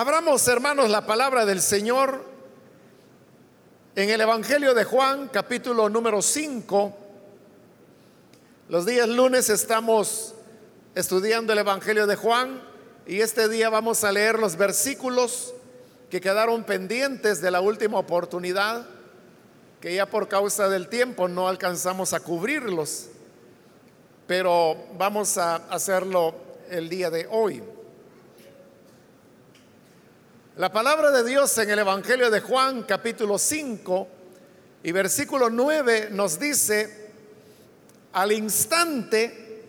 Abramos, hermanos, la palabra del Señor en el Evangelio de Juan, capítulo número 5. Los días lunes estamos estudiando el Evangelio de Juan y este día vamos a leer los versículos que quedaron pendientes de la última oportunidad, que ya por causa del tiempo no alcanzamos a cubrirlos, pero vamos a hacerlo el día de hoy. La palabra de Dios en el Evangelio de Juan capítulo 5 y versículo 9 nos dice, al instante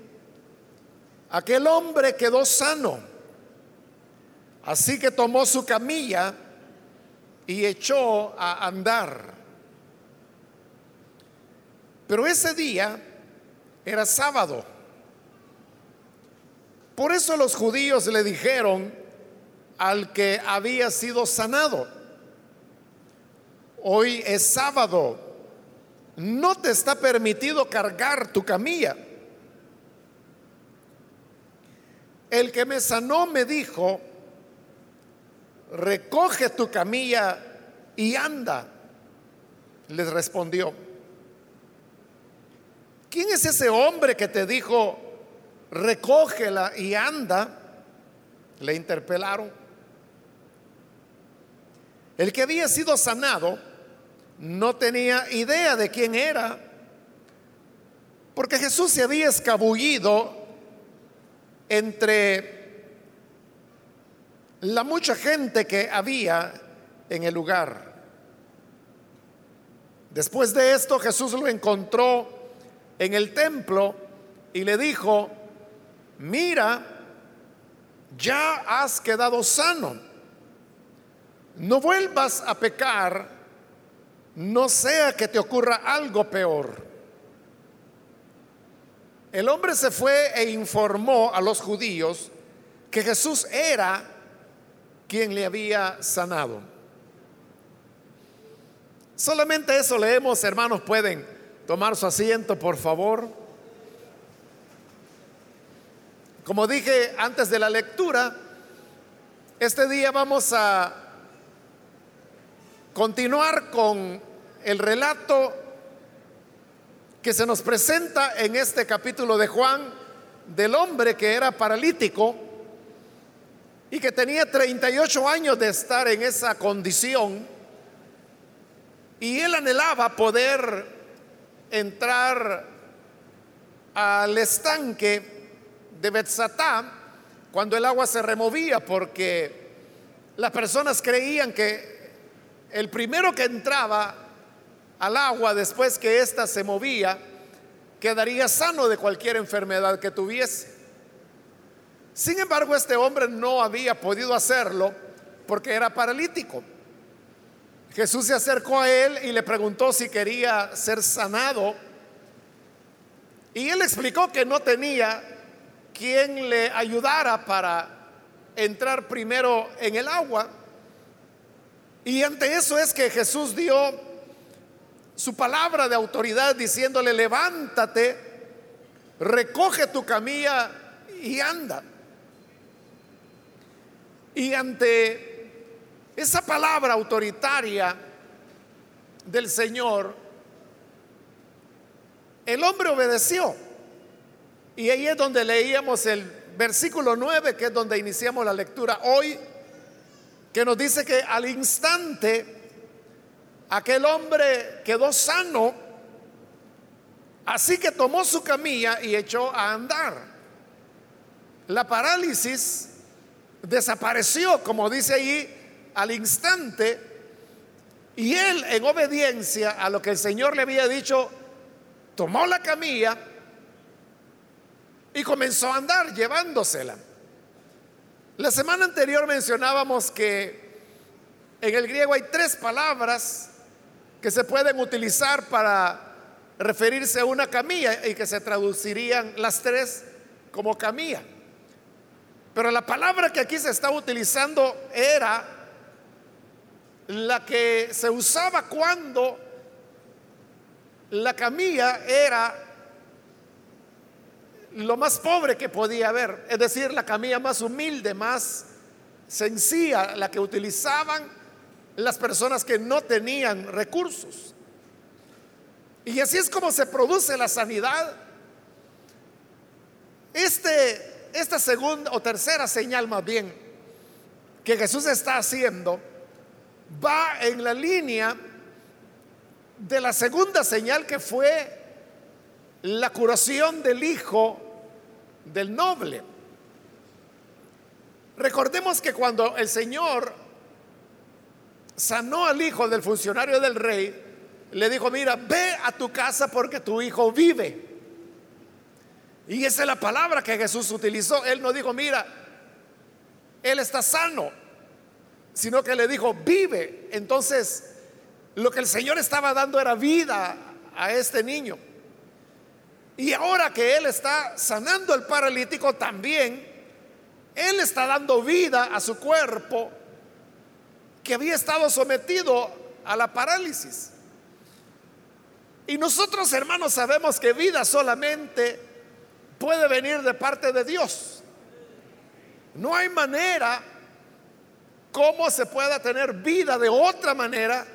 aquel hombre quedó sano, así que tomó su camilla y echó a andar. Pero ese día era sábado. Por eso los judíos le dijeron, al que había sido sanado. Hoy es sábado. No te está permitido cargar tu camilla. El que me sanó me dijo, recoge tu camilla y anda. Les respondió, ¿quién es ese hombre que te dijo, recógela y anda? Le interpelaron. El que había sido sanado no tenía idea de quién era, porque Jesús se había escabullido entre la mucha gente que había en el lugar. Después de esto Jesús lo encontró en el templo y le dijo, mira, ya has quedado sano no vuelvas a pecar, no sea que te ocurra algo peor. El hombre se fue e informó a los judíos que Jesús era quien le había sanado. Solamente eso leemos, hermanos, pueden tomar su asiento, por favor. Como dije antes de la lectura, este día vamos a continuar con el relato que se nos presenta en este capítulo de Juan del hombre que era paralítico y que tenía 38 años de estar en esa condición y él anhelaba poder entrar al estanque de Betzatá cuando el agua se removía porque las personas creían que el primero que entraba al agua después que ésta se movía, quedaría sano de cualquier enfermedad que tuviese. Sin embargo, este hombre no había podido hacerlo porque era paralítico. Jesús se acercó a él y le preguntó si quería ser sanado. Y él explicó que no tenía quien le ayudara para entrar primero en el agua. Y ante eso es que Jesús dio su palabra de autoridad diciéndole, levántate, recoge tu camilla y anda. Y ante esa palabra autoritaria del Señor, el hombre obedeció. Y ahí es donde leíamos el versículo 9, que es donde iniciamos la lectura hoy que nos dice que al instante aquel hombre quedó sano, así que tomó su camilla y echó a andar. La parálisis desapareció, como dice ahí, al instante, y él en obediencia a lo que el Señor le había dicho, tomó la camilla y comenzó a andar llevándosela. La semana anterior mencionábamos que en el griego hay tres palabras que se pueden utilizar para referirse a una camilla y que se traducirían las tres como camilla. Pero la palabra que aquí se está utilizando era la que se usaba cuando la camilla era lo más pobre que podía haber, es decir, la camilla más humilde, más sencilla, la que utilizaban las personas que no tenían recursos. Y así es como se produce la sanidad. Este, esta segunda o tercera señal más bien que Jesús está haciendo va en la línea de la segunda señal que fue la curación del hijo del noble. Recordemos que cuando el Señor sanó al hijo del funcionario del rey, le dijo, mira, ve a tu casa porque tu hijo vive. Y esa es la palabra que Jesús utilizó. Él no dijo, mira, él está sano, sino que le dijo, vive. Entonces, lo que el Señor estaba dando era vida a este niño. Y ahora que Él está sanando al paralítico también, Él está dando vida a su cuerpo que había estado sometido a la parálisis. Y nosotros, hermanos, sabemos que vida solamente puede venir de parte de Dios. No hay manera como se pueda tener vida de otra manera,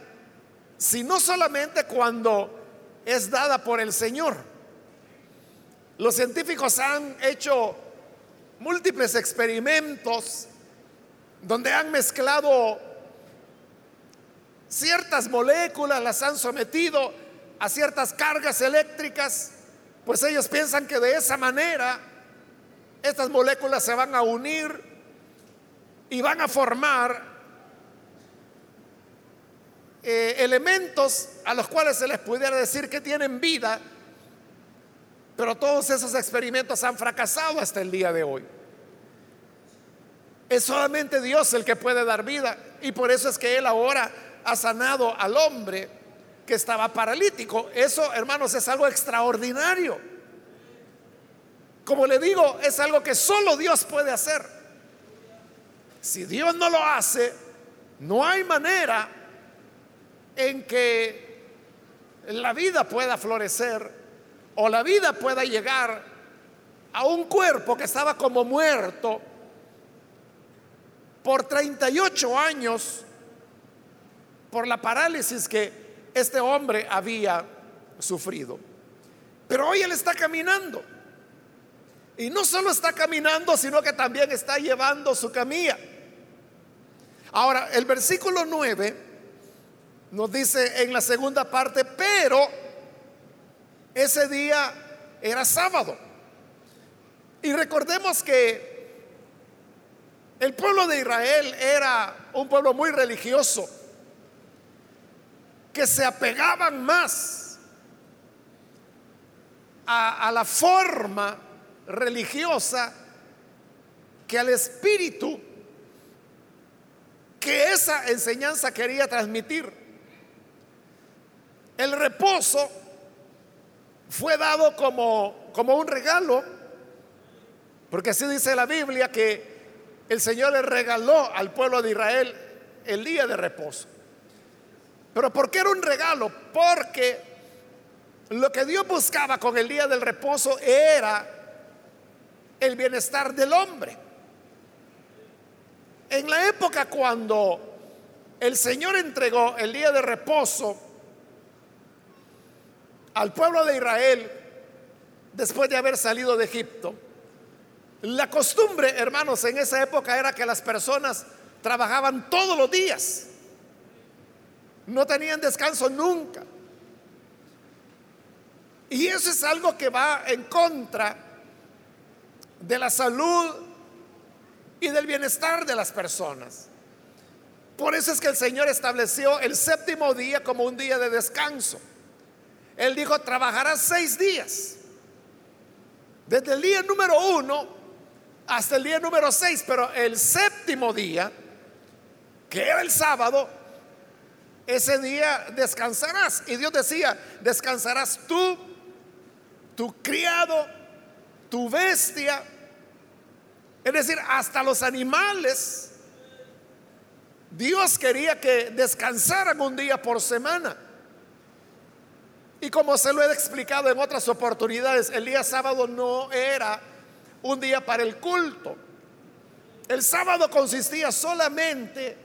sino solamente cuando es dada por el Señor. Los científicos han hecho múltiples experimentos donde han mezclado ciertas moléculas, las han sometido a ciertas cargas eléctricas, pues ellos piensan que de esa manera estas moléculas se van a unir y van a formar eh, elementos a los cuales se les pudiera decir que tienen vida, pero todos esos experimentos han fracasado hasta el día de hoy. Es solamente Dios el que puede dar vida y por eso es que Él ahora ha sanado al hombre que estaba paralítico. Eso, hermanos, es algo extraordinario. Como le digo, es algo que solo Dios puede hacer. Si Dios no lo hace, no hay manera en que la vida pueda florecer o la vida pueda llegar a un cuerpo que estaba como muerto por 38 años por la parálisis que este hombre había sufrido. Pero hoy él está caminando. Y no solo está caminando, sino que también está llevando su camilla. Ahora, el versículo 9 nos dice en la segunda parte, pero ese día era sábado. Y recordemos que el pueblo de Israel era un pueblo muy religioso que se apegaban más a, la forma religiosa que al espíritu que esa enseñanza quería transmitir. El reposo fue dado como, como un regalo, porque así dice la Biblia que el Señor le regaló al pueblo de Israel el día de reposo. Pero ¿por qué era un regalo? Porque lo que Dios buscaba con el día del reposo era el bienestar del hombre. En la época cuando el Señor entregó el día de reposo al pueblo de Israel después de haber salido de Egipto, la costumbre, hermanos, en esa época era que las personas trabajaban todos los días. No tenían descanso nunca. Y eso es algo que va en contra de la salud y del bienestar de las personas. Por eso es que el Señor estableció el séptimo día como un día de descanso. Él dijo, trabajarás seis días. Desde el día número uno hasta el día número seis. Pero el séptimo día, que era el sábado, ese día descansarás. Y Dios decía, descansarás tú, tu criado, tu bestia. Es decir, hasta los animales. Dios quería que descansaran un día por semana. Y como se lo he explicado en otras oportunidades, el día sábado no era un día para el culto. El sábado consistía solamente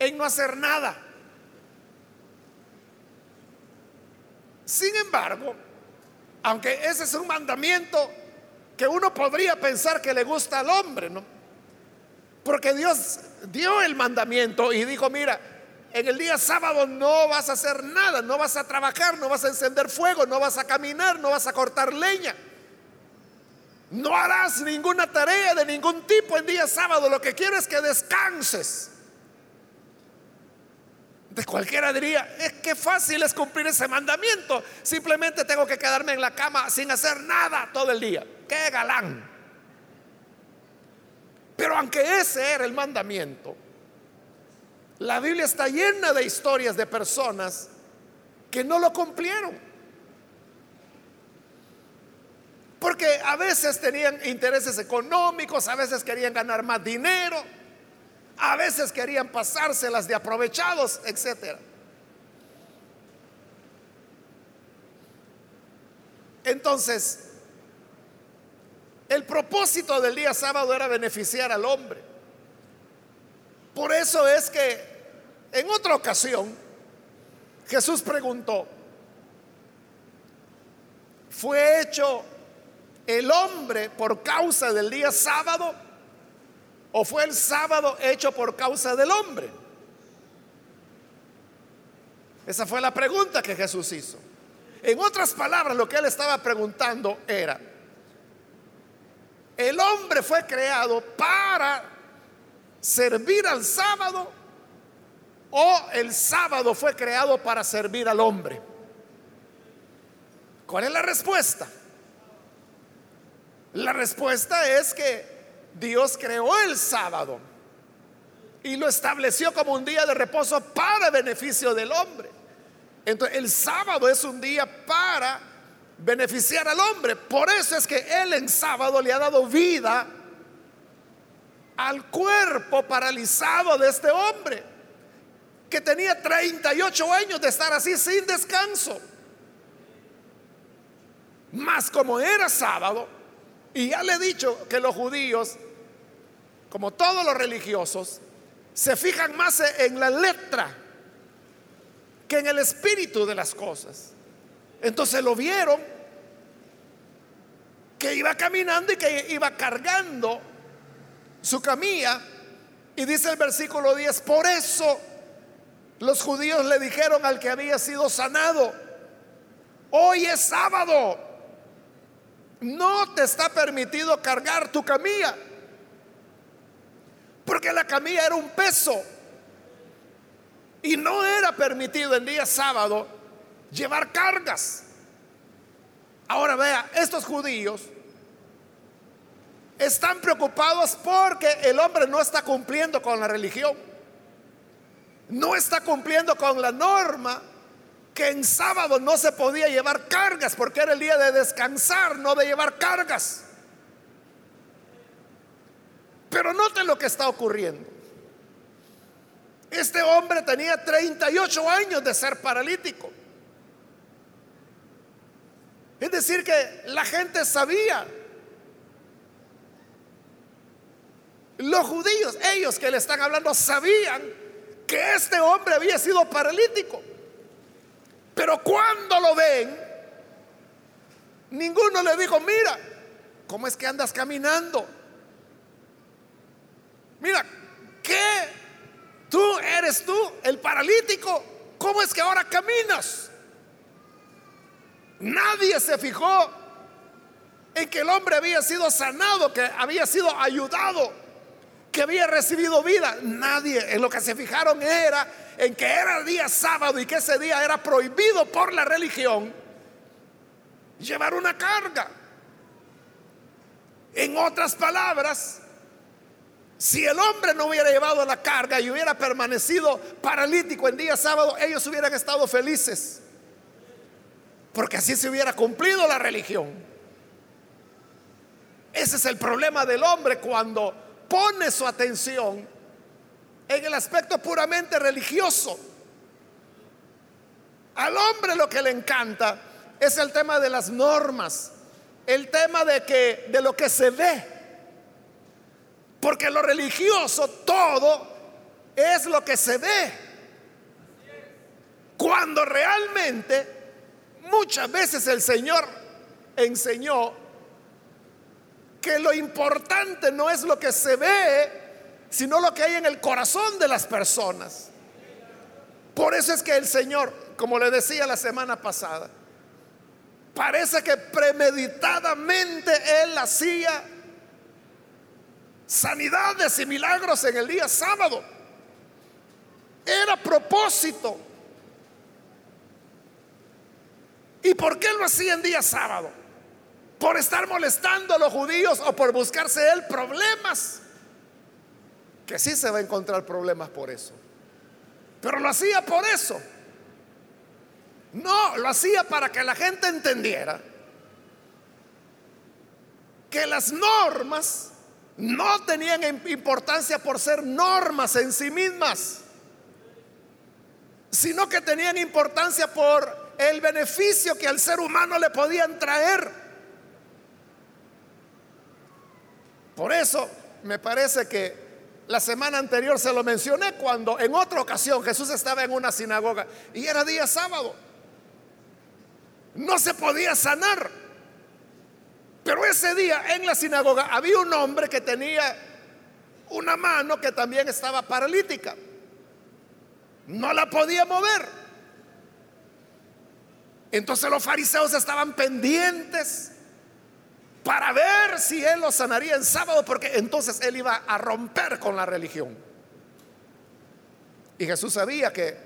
en no hacer nada. Sin embargo, aunque ese es un mandamiento que uno podría pensar que le gusta al hombre, ¿no? Porque Dios dio el mandamiento y dijo, mira, en el día sábado no vas a hacer nada, no vas a trabajar, no vas a encender fuego, no vas a caminar, no vas a cortar leña. No harás ninguna tarea de ningún tipo en día sábado. Lo que quiero es que descanses. De cualquiera diría, es que fácil es cumplir ese mandamiento. Simplemente tengo que quedarme en la cama sin hacer nada todo el día. Qué galán. Pero aunque ese era el mandamiento, la Biblia está llena de historias de personas que no lo cumplieron. Porque a veces tenían intereses económicos, a veces querían ganar más dinero, a veces querían pasárselas de aprovechados, etc. Entonces, el propósito del día sábado era beneficiar al hombre. Por eso es que en otra ocasión, Jesús preguntó, ¿fue hecho el hombre por causa del día sábado o fue el sábado hecho por causa del hombre? Esa fue la pregunta que Jesús hizo. En otras palabras, lo que él estaba preguntando era, el hombre fue creado para servir al sábado o el sábado fue creado para servir al hombre? ¿Cuál es la respuesta? La respuesta es que Dios creó el sábado y lo estableció como un día de reposo para beneficio del hombre. Entonces el sábado es un día para beneficiar al hombre. Por eso es que Él en sábado le ha dado vida al cuerpo paralizado de este hombre que tenía 38 años de estar así sin descanso. Más como era sábado, y ya le he dicho que los judíos, como todos los religiosos, se fijan más en la letra que en el espíritu de las cosas. Entonces lo vieron que iba caminando y que iba cargando su camilla. Y dice el versículo 10, por eso los judíos le dijeron al que había sido sanado, hoy es sábado, no te está permitido cargar tu camilla, porque la camilla era un peso. Y no era permitido en día sábado llevar cargas. Ahora vea, estos judíos están preocupados porque el hombre no está cumpliendo con la religión no está cumpliendo con la norma que en sábado no se podía llevar cargas porque era el día de descansar, no de llevar cargas. Pero noten lo que está ocurriendo. Este hombre tenía 38 años de ser paralítico. Es decir, que la gente sabía. Los judíos, ellos que le están hablando, sabían que este hombre había sido paralítico. Pero cuando lo ven, ninguno le dijo, mira, ¿cómo es que andas caminando? Mira, ¿qué? Tú eres tú, el paralítico. ¿Cómo es que ahora caminas? Nadie se fijó en que el hombre había sido sanado, que había sido ayudado que había recibido vida. Nadie en lo que se fijaron era en que era día sábado y que ese día era prohibido por la religión llevar una carga. En otras palabras, si el hombre no hubiera llevado la carga y hubiera permanecido paralítico en día sábado, ellos hubieran estado felices. Porque así se hubiera cumplido la religión. Ese es el problema del hombre cuando pone su atención en el aspecto puramente religioso. Al hombre lo que le encanta es el tema de las normas, el tema de que de lo que se ve. Porque lo religioso todo es lo que se ve. Cuando realmente muchas veces el Señor enseñó que lo importante no es lo que se ve, sino lo que hay en el corazón de las personas. Por eso es que el Señor, como le decía la semana pasada, parece que premeditadamente Él hacía sanidades y milagros en el día sábado. Era propósito. ¿Y por qué lo hacía en día sábado? ¿Por estar molestando a los judíos o por buscarse él problemas? Que sí se va a encontrar problemas por eso. Pero lo hacía por eso. No, lo hacía para que la gente entendiera que las normas no tenían importancia por ser normas en sí mismas, sino que tenían importancia por el beneficio que al ser humano le podían traer. Por eso me parece que la semana anterior se lo mencioné cuando en otra ocasión Jesús estaba en una sinagoga y era día sábado. No se podía sanar. Pero ese día en la sinagoga había un hombre que tenía una mano que también estaba paralítica. No la podía mover. Entonces los fariseos estaban pendientes para ver si él lo sanaría en sábado, porque entonces él iba a romper con la religión. Y Jesús sabía que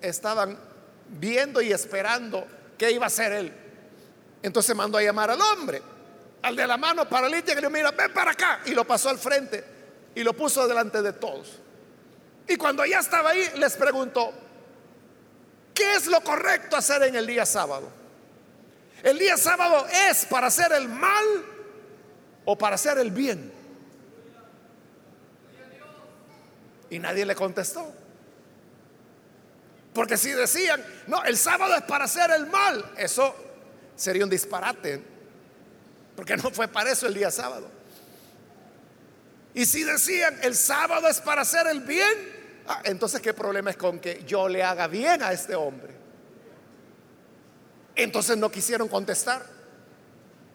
estaban viendo y esperando qué iba a hacer él. Entonces mandó a llamar al hombre, al de la mano paralítica, y le dijo, mira, ven para acá. Y lo pasó al frente y lo puso delante de todos. Y cuando ya estaba ahí, les preguntó, ¿qué es lo correcto hacer en el día sábado? El día sábado es para hacer el mal o para hacer el bien. Y nadie le contestó. Porque si decían, no, el sábado es para hacer el mal, eso sería un disparate. Porque no fue para eso el día sábado. Y si decían, el sábado es para hacer el bien, ah, entonces qué problema es con que yo le haga bien a este hombre. Entonces no quisieron contestar,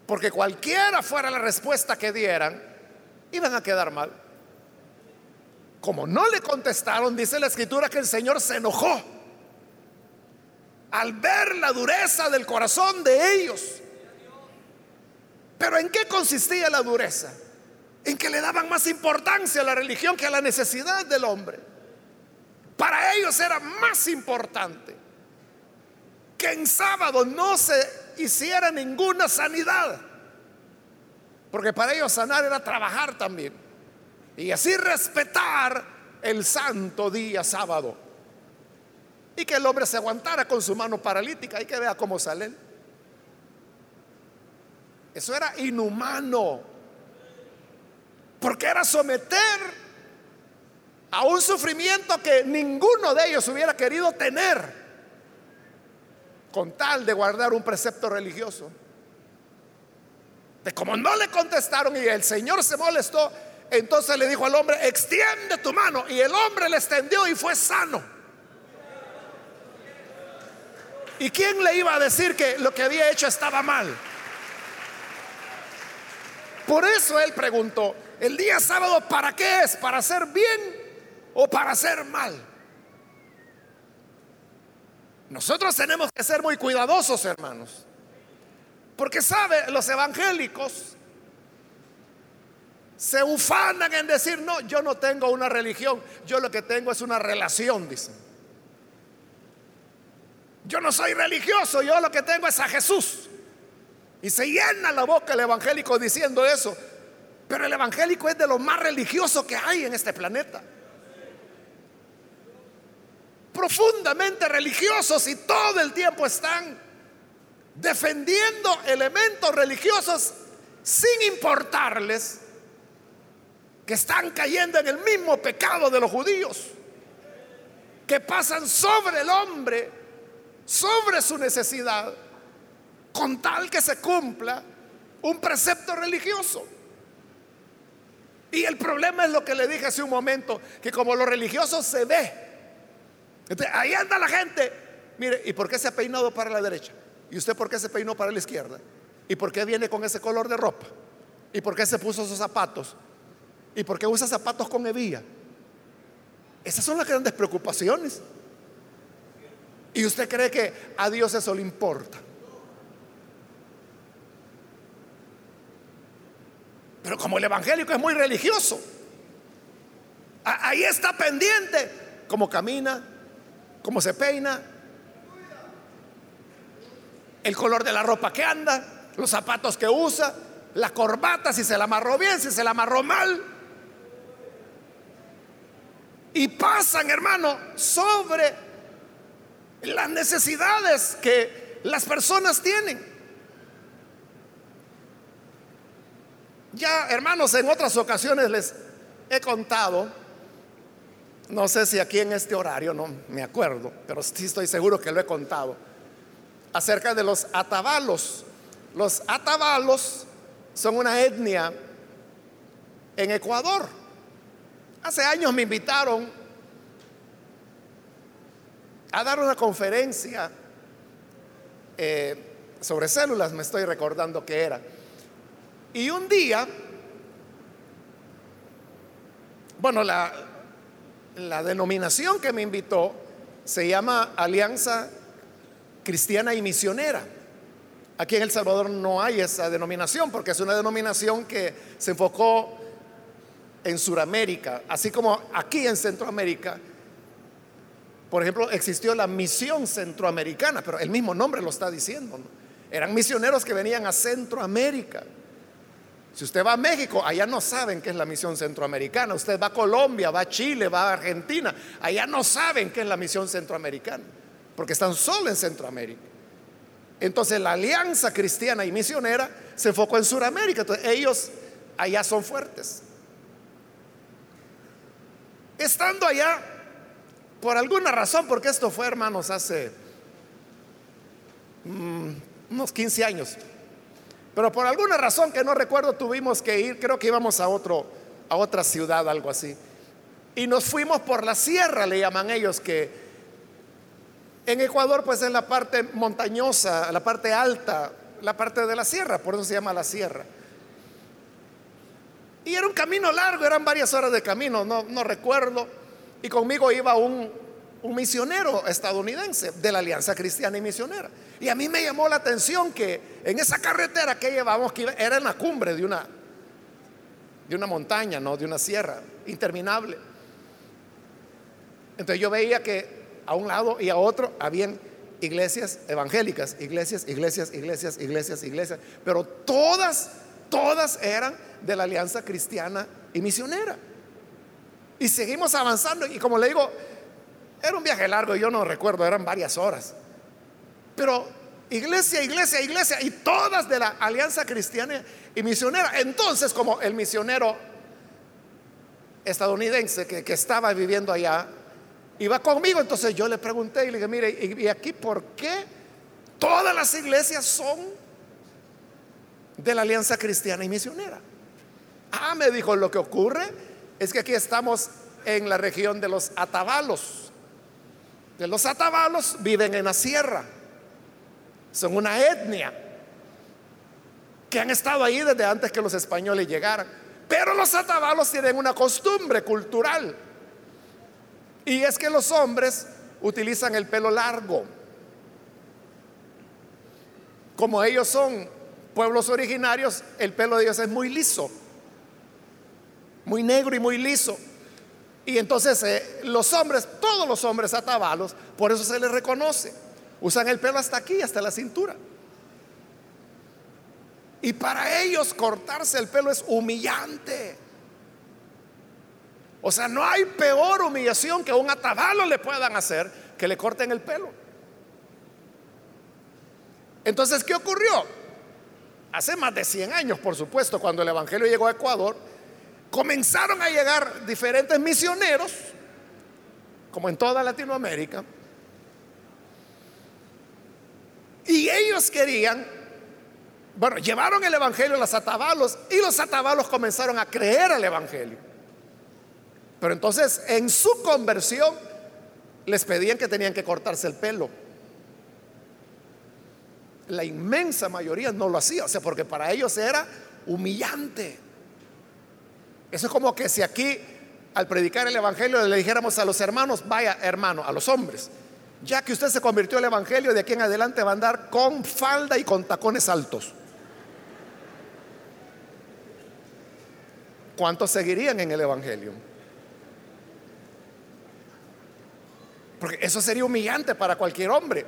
porque cualquiera fuera la respuesta que dieran, iban a quedar mal. Como no le contestaron, dice la escritura que el Señor se enojó al ver la dureza del corazón de ellos. Pero ¿en qué consistía la dureza? En que le daban más importancia a la religión que a la necesidad del hombre. Para ellos era más importante que en sábado no se hiciera ninguna sanidad. Porque para ellos sanar era trabajar también. Y así respetar el santo día sábado. Y que el hombre se aguantara con su mano paralítica y que vea cómo sale. Eso era inhumano. Porque era someter a un sufrimiento que ninguno de ellos hubiera querido tener con tal de guardar un precepto religioso. De como no le contestaron y el Señor se molestó, entonces le dijo al hombre, extiende tu mano. Y el hombre le extendió y fue sano. ¿Y quién le iba a decir que lo que había hecho estaba mal? Por eso él preguntó, ¿el día sábado para qué es? ¿Para hacer bien o para hacer mal? Nosotros tenemos que ser muy cuidadosos, hermanos. Porque sabe, los evangélicos se ufanan en decir, no, yo no tengo una religión, yo lo que tengo es una relación, dicen. Yo no soy religioso, yo lo que tengo es a Jesús. Y se llena la boca el evangélico diciendo eso. Pero el evangélico es de lo más religioso que hay en este planeta profundamente religiosos y todo el tiempo están defendiendo elementos religiosos sin importarles que están cayendo en el mismo pecado de los judíos, que pasan sobre el hombre, sobre su necesidad, con tal que se cumpla un precepto religioso. Y el problema es lo que le dije hace un momento, que como lo religioso se ve, ahí anda la gente. Mire, ¿y por qué se ha peinado para la derecha? ¿Y usted por qué se peinó para la izquierda? ¿Y por qué viene con ese color de ropa? ¿Y por qué se puso esos zapatos? ¿Y por qué usa zapatos con hebilla? Esas son las grandes preocupaciones. ¿Y usted cree que a Dios eso le importa? Pero como el evangélico es muy religioso, ahí está pendiente cómo camina, cómo se peina, el color de la ropa que anda, los zapatos que usa, la corbata, si se la amarró bien, si se la amarró mal. Y pasan, hermano, sobre las necesidades que las personas tienen. Ya, hermanos, en otras ocasiones les he contado, no sé si aquí en este horario, no me acuerdo, pero sí estoy seguro que lo he contado, acerca de los atabalos. Los atabalos son una etnia en Ecuador. Hace años me invitaron a dar una conferencia eh, sobre células, me estoy recordando que era. Y un día, bueno, la, la denominación que me invitó se llama Alianza Cristiana y Misionera. Aquí en El Salvador no hay esa denominación porque es una denominación que se enfocó en Sudamérica, así como aquí en Centroamérica. Por ejemplo, existió la misión centroamericana, pero el mismo nombre lo está diciendo. Eran misioneros que venían a Centroamérica. Si usted va a México, allá no saben qué es la misión centroamericana. Usted va a Colombia, va a Chile, va a Argentina, allá no saben qué es la misión centroamericana, porque están solo en Centroamérica. Entonces la alianza cristiana y misionera se enfocó en Sudamérica. Entonces ellos allá son fuertes. Estando allá, por alguna razón, porque esto fue, hermanos, hace mm, unos 15 años, pero por alguna razón que no recuerdo tuvimos que ir, creo que íbamos a otro a otra ciudad, algo así. Y nos fuimos por la sierra, le llaman ellos, que en Ecuador pues es la parte montañosa, la parte alta, la parte de la sierra, por eso se llama la sierra. Y era un camino largo, eran varias horas de camino, no, no recuerdo. Y conmigo iba un, un misionero estadounidense de la Alianza Cristiana y Misionera. Y a mí me llamó la atención que en esa carretera que llevamos, que era en la cumbre de una, de una montaña, no de una sierra interminable. Entonces yo veía que a un lado y a otro habían iglesias evangélicas, iglesias, iglesias, iglesias, iglesias, iglesias, pero todas, todas eran de la Alianza Cristiana y Misionera. Y seguimos avanzando y como le digo, era un viaje largo, yo no recuerdo, eran varias horas. Pero iglesia, iglesia, iglesia, y todas de la Alianza Cristiana y Misionera. Entonces, como el misionero estadounidense que, estaba viviendo allá, iba conmigo, entonces yo le pregunté y le dije, mire, ¿y, aquí por qué todas las iglesias son de la Alianza Cristiana y Misionera? Ah, me dijo, lo que ocurre es que aquí estamos en la región de los Atabalos los atabalos viven en la sierra. Son una etnia que han estado ahí desde antes que los españoles llegaran. Pero los atabalos tienen una costumbre cultural. Y es que los hombres utilizan el pelo largo. Como ellos son pueblos originarios, el pelo de ellos es muy liso. Muy negro y muy liso. Y entonces eh, los hombres, todos los hombres atabalos, por eso se les reconoce. Usan el pelo hasta aquí, hasta la cintura. Y para ellos cortarse el pelo es humillante. O sea, no hay peor humillación que un atabalo le puedan hacer que le corten el pelo. Entonces, ¿qué ocurrió? Hace más de 100 años, por supuesto, cuando el Evangelio llegó a Ecuador, comenzaron a llegar diferentes misioneros, como en toda Latinoamérica, y ellos querían Bueno, llevaron el Evangelio a los atabalos y los atabalos comenzaron a creer al Evangelio. Pero entonces en su conversión les pedían que tenían que cortarse el pelo. La inmensa mayoría no lo hacía, o sea, porque para ellos era humillante. Eso es como que si aquí al predicar el Evangelio le dijéramos a los hermanos, vaya hermano, a los hombres, ya que usted se convirtió al Evangelio, de aquí en adelante va a andar con falda y con tacones altos. ¿Cuántos seguirían en el Evangelio? Porque eso sería humillante para cualquier hombre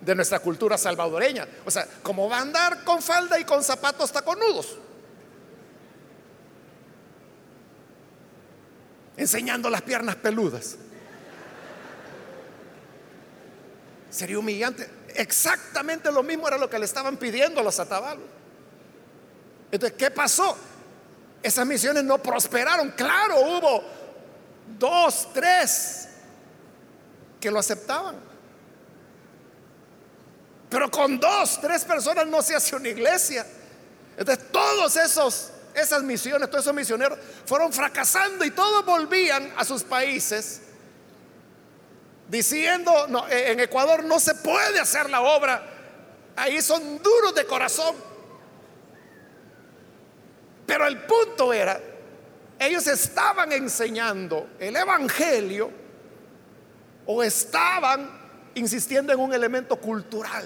de nuestra cultura salvadoreña. O sea, ¿cómo va a andar con falda y con zapatos taconudos? Enseñando las piernas peludas. Sería humillante. Exactamente lo mismo era lo que le estaban pidiendo a los atabalos. Entonces, ¿qué pasó? Esas misiones no prosperaron. Claro, hubo dos, tres que lo aceptaban. Pero con dos, tres personas no se hace una iglesia. Entonces, todos esos esas misiones, todos esos misioneros fueron fracasando y todos volvían a sus países diciendo, no, en Ecuador no se puede hacer la obra, ahí son duros de corazón. Pero el punto era, ellos estaban enseñando el Evangelio o estaban insistiendo en un elemento cultural.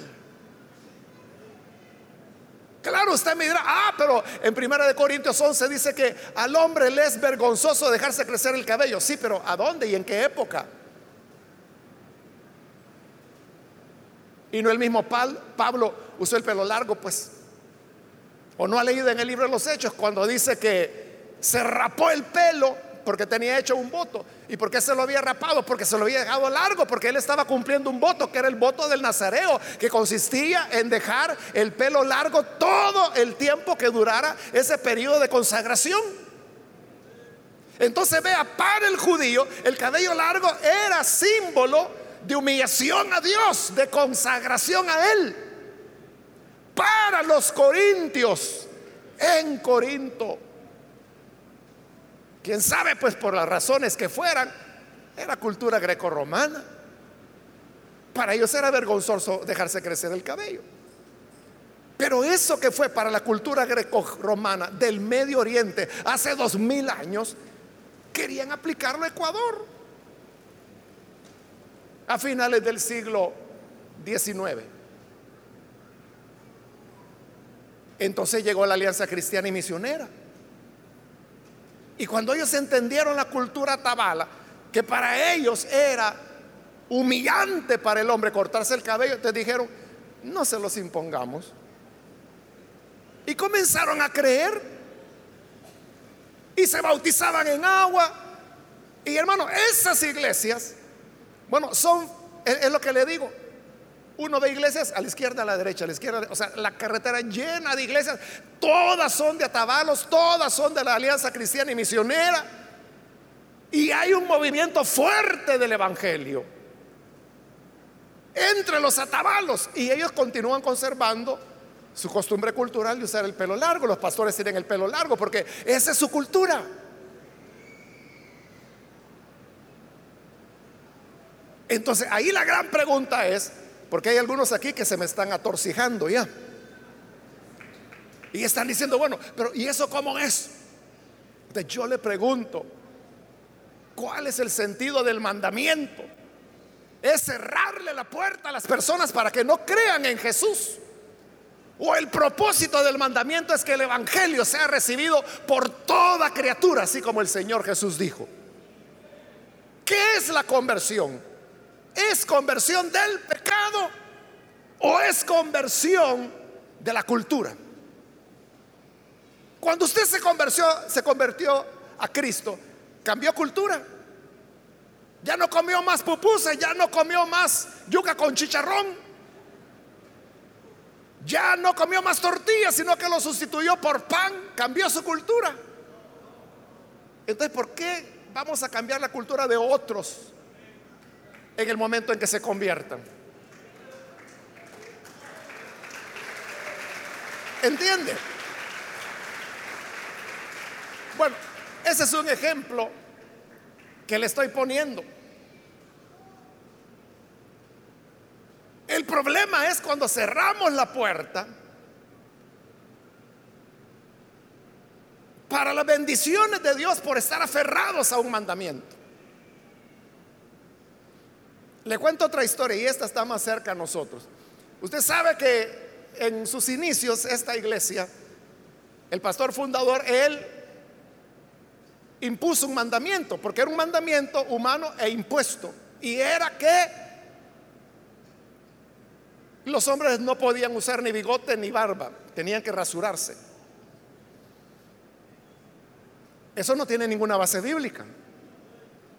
Claro, usted me dirá, ah, pero en Primera de Corintios 11 dice que al hombre le es vergonzoso dejarse crecer el cabello. Sí, pero ¿a dónde y en qué época? Y no el mismo Pablo usó el pelo largo, pues. O no ha leído en el libro de los Hechos cuando dice que se rapó el pelo porque tenía hecho un voto. ¿Y por qué se lo había rapado? Porque se lo había dejado largo, porque él estaba cumpliendo un voto, que era el voto del Nazareo, que consistía en dejar el pelo largo todo el tiempo que durara ese periodo de consagración. Entonces vea, para el judío el cabello largo era símbolo de humillación a Dios, de consagración a Él. Para los corintios, en Corinto, quién sabe, pues por las razones que fueran, era cultura greco-romana. Para ellos era vergonzoso dejarse crecer el cabello. Pero eso que fue para la cultura greco-romana del Medio Oriente hace dos mil años, querían aplicarlo a Ecuador a finales del siglo XIX. Entonces llegó la Alianza Cristiana y Misionera. Y cuando ellos entendieron la cultura tabala, que para ellos era humillante para el hombre cortarse el cabello, te dijeron, no se los impongamos. Y comenzaron a creer. Y se bautizaban en agua. Y hermano, esas iglesias bueno, son, es, lo que le digo. Uno de iglesias a la izquierda, a la derecha, a la izquierda, o sea, la carretera llena de iglesias, todas son de atabalos, todas son de la Alianza Cristiana y Misionera. Y hay un movimiento fuerte del Evangelio entre los atabalos y ellos continúan conservando su costumbre cultural de usar el pelo largo. Los pastores tienen el pelo largo porque esa es su cultura. Entonces ahí la gran pregunta es, porque hay algunos aquí que se me están atorcijando ya. Y están diciendo, bueno, pero ¿y eso cómo es? Entonces yo le pregunto, ¿cuál es el sentido del mandamiento? Es cerrarle la puerta a las personas para que no crean en Jesús. O el propósito del mandamiento es que el Evangelio sea recibido por toda criatura, así como el Señor Jesús dijo. ¿Qué es la conversión? ¿Es conversión del pecado o es conversión de la cultura? Cuando usted se convirtió, se convirtió a Cristo, cambió cultura. Ya no comió más pupusas, ya no comió más yuca con chicharrón. Ya no comió más tortillas, sino que lo sustituyó por pan, cambió su cultura. Entonces, ¿por qué vamos a cambiar la cultura de otros? En el momento en que se conviertan. ¿Entiende? Bueno, ese es un ejemplo que le estoy poniendo. El problema es cuando cerramos la puerta para las bendiciones de Dios por estar aferrados a un mandamiento. Le cuento otra historia y esta está más cerca a nosotros. Usted sabe que en sus inicios esta iglesia, el pastor fundador, él impuso un mandamiento, porque era un mandamiento humano e impuesto, y era que los hombres no podían usar ni bigote ni barba, tenían que rasurarse. Eso no tiene ninguna base bíblica,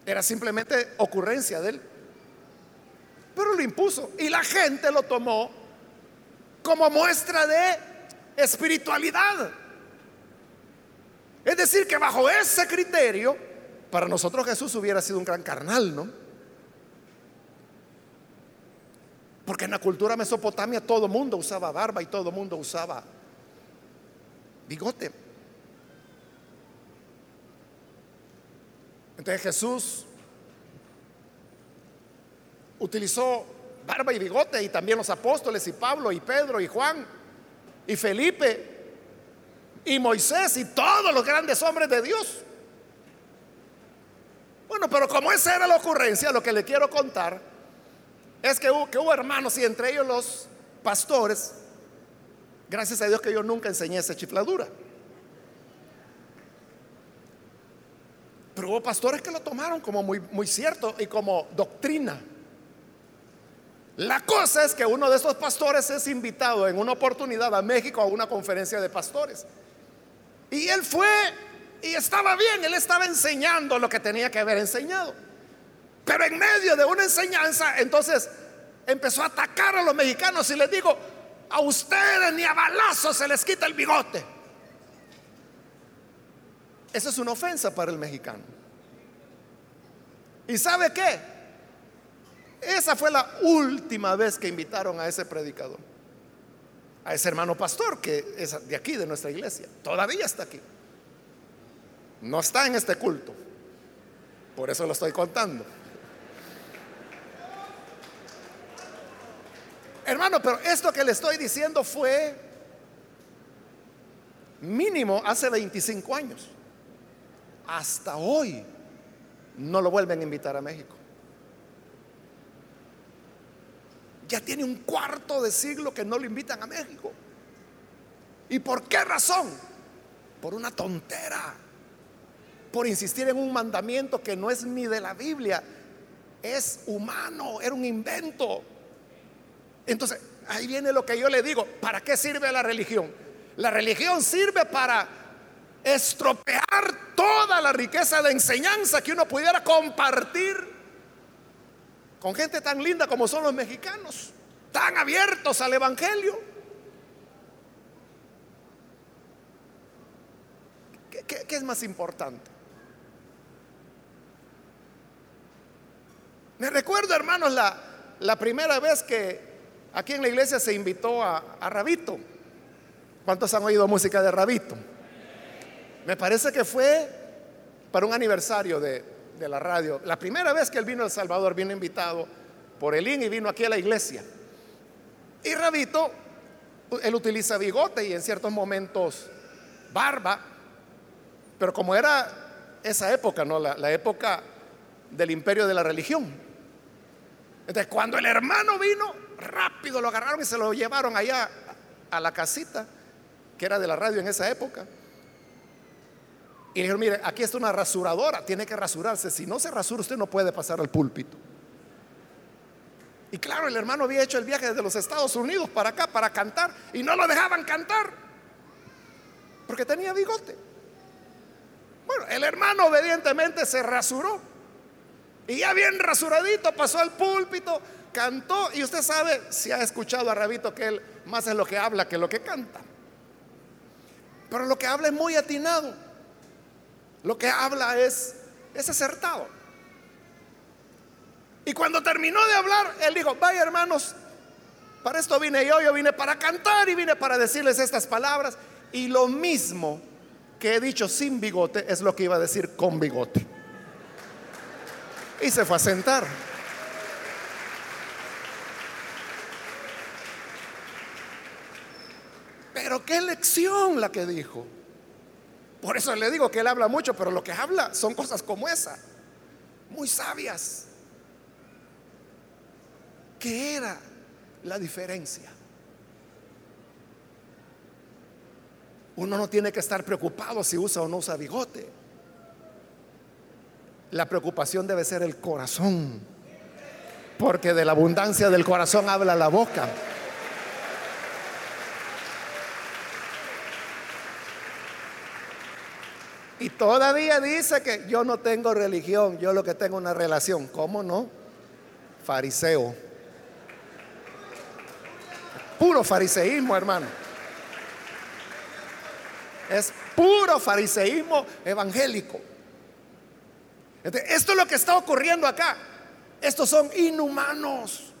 era simplemente ocurrencia de él. Pero lo impuso y la gente lo tomó como muestra de espiritualidad. Es decir, que bajo ese criterio, para nosotros Jesús hubiera sido un gran carnal, ¿no? Porque en la cultura mesopotamia todo mundo usaba barba y todo mundo usaba bigote. Entonces Jesús utilizó barba y bigote y también los apóstoles y Pablo y Pedro y Juan y Felipe y Moisés y todos los grandes hombres de Dios. Bueno, pero como esa era la ocurrencia, lo que le quiero contar es que hubo, hermanos y entre ellos los pastores, gracias a Dios que yo nunca enseñé esa chifladura. Pero hubo pastores que lo tomaron como muy, muy cierto y como doctrina. La cosa es que uno de esos pastores es invitado en una oportunidad a México a una conferencia de pastores. Y él fue y estaba bien, él estaba enseñando lo que tenía que haber enseñado. Pero en medio de una enseñanza, entonces empezó a atacar a los mexicanos y les digo, a ustedes ni a balazos se les quita el bigote. Esa es una ofensa para el mexicano. ¿Y sabe qué? Esa fue la última vez que invitaron a ese predicador a ese hermano pastor que es de aquí, de nuestra iglesia. Todavía está aquí. No está en este culto. Por eso lo estoy contando. Hermano, pero esto que le estoy diciendo fue mínimo hace 25 años. Hasta hoy no lo vuelven a invitar a México. Ya tiene un cuarto de siglo que no lo invitan a México. ¿Y por qué razón? Por una tontera. Por insistir en un mandamiento que no es ni de la Biblia. Es humano, era un invento. Entonces, ahí viene lo que yo le digo. ¿Para qué sirve la religión? La religión sirve para estropear toda la riqueza de enseñanza que uno pudiera compartir con gente tan linda como son los mexicanos, tan abiertos al Evangelio. ¿Qué, es más importante? Me recuerdo, hermanos, la, la, primera vez que aquí en la iglesia se invitó a, a Rabito. ¿Cuántos han oído música de Rabito? Me parece que fue para un aniversario de, de la radio. La primera vez que él vino a El Salvador, vino invitado por Elín y vino aquí a la iglesia. Y Rabito, él utiliza bigote y en ciertos momentos barba, pero como era esa época, ¿no? La, la época del imperio de la religión. Entonces, cuando el hermano vino, rápido lo agarraron y se lo llevaron allá a la casita, que era de la radio en esa época. Y dijeron, mire, aquí está una rasuradora, tiene que rasurarse. Si no se rasura, usted no puede pasar al púlpito. Y claro, el hermano había hecho el viaje desde los Estados Unidos para acá, para cantar, y no lo dejaban cantar, porque tenía bigote. Bueno, el hermano obedientemente se rasuró. Y ya bien rasuradito pasó al púlpito, cantó, y usted sabe, si ha escuchado a Rabito, que él más es lo que habla que lo que canta. Pero lo que habla es muy atinado. Lo que habla es, es acertado. Y cuando terminó de hablar, él dijo, vaya hermanos, para esto vine yo, yo vine para cantar y vine para decirles estas palabras. Y lo mismo que he dicho sin bigote es lo que iba a decir con bigote. Y se fue a sentar. Pero qué lección la que dijo. Por eso le digo que él habla mucho, pero lo que habla son cosas como esa, muy sabias. ¿Qué era la diferencia? Uno no tiene que estar preocupado si usa o no usa bigote. La preocupación debe ser el corazón, porque de la abundancia del corazón habla la boca. Y todavía dice que yo no tengo religión, yo lo que tengo una relación. ¿Cómo no? Fariseo. Puro fariseísmo, hermano. Es puro fariseísmo evangélico. esto es lo que está ocurriendo acá. Estos son inhumanos.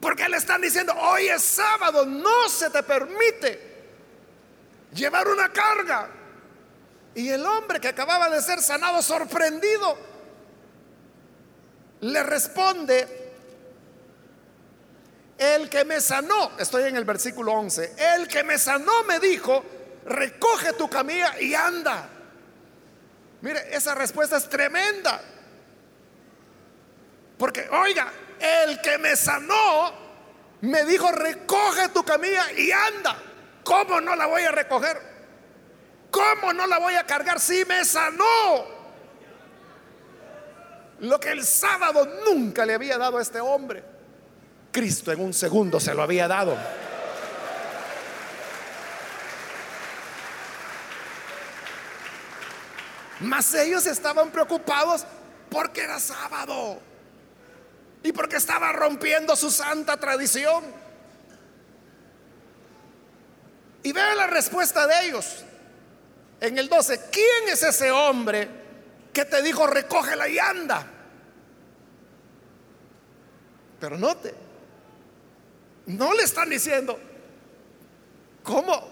Porque le están diciendo, hoy es sábado, no se te permite llevar una carga. Y el hombre que acababa de ser sanado, sorprendido, le responde, el que me sanó, estoy en el versículo 11, el que me sanó me dijo, recoge tu camilla y anda. Mire, esa respuesta es tremenda. Porque, oiga, el que me sanó me dijo, recoge tu camilla y anda. ¿Cómo no la voy a recoger? ¿Cómo no la voy a cargar si me sanó? Lo que el sábado nunca le había dado a este hombre, Cristo en un segundo se lo había dado. Mas ellos estaban preocupados porque era sábado y porque estaba rompiendo su santa tradición. Y vea la respuesta de ellos. En el 12, ¿quién es ese hombre que te dijo recógela y anda? Pero note, no le están diciendo, ¿cómo?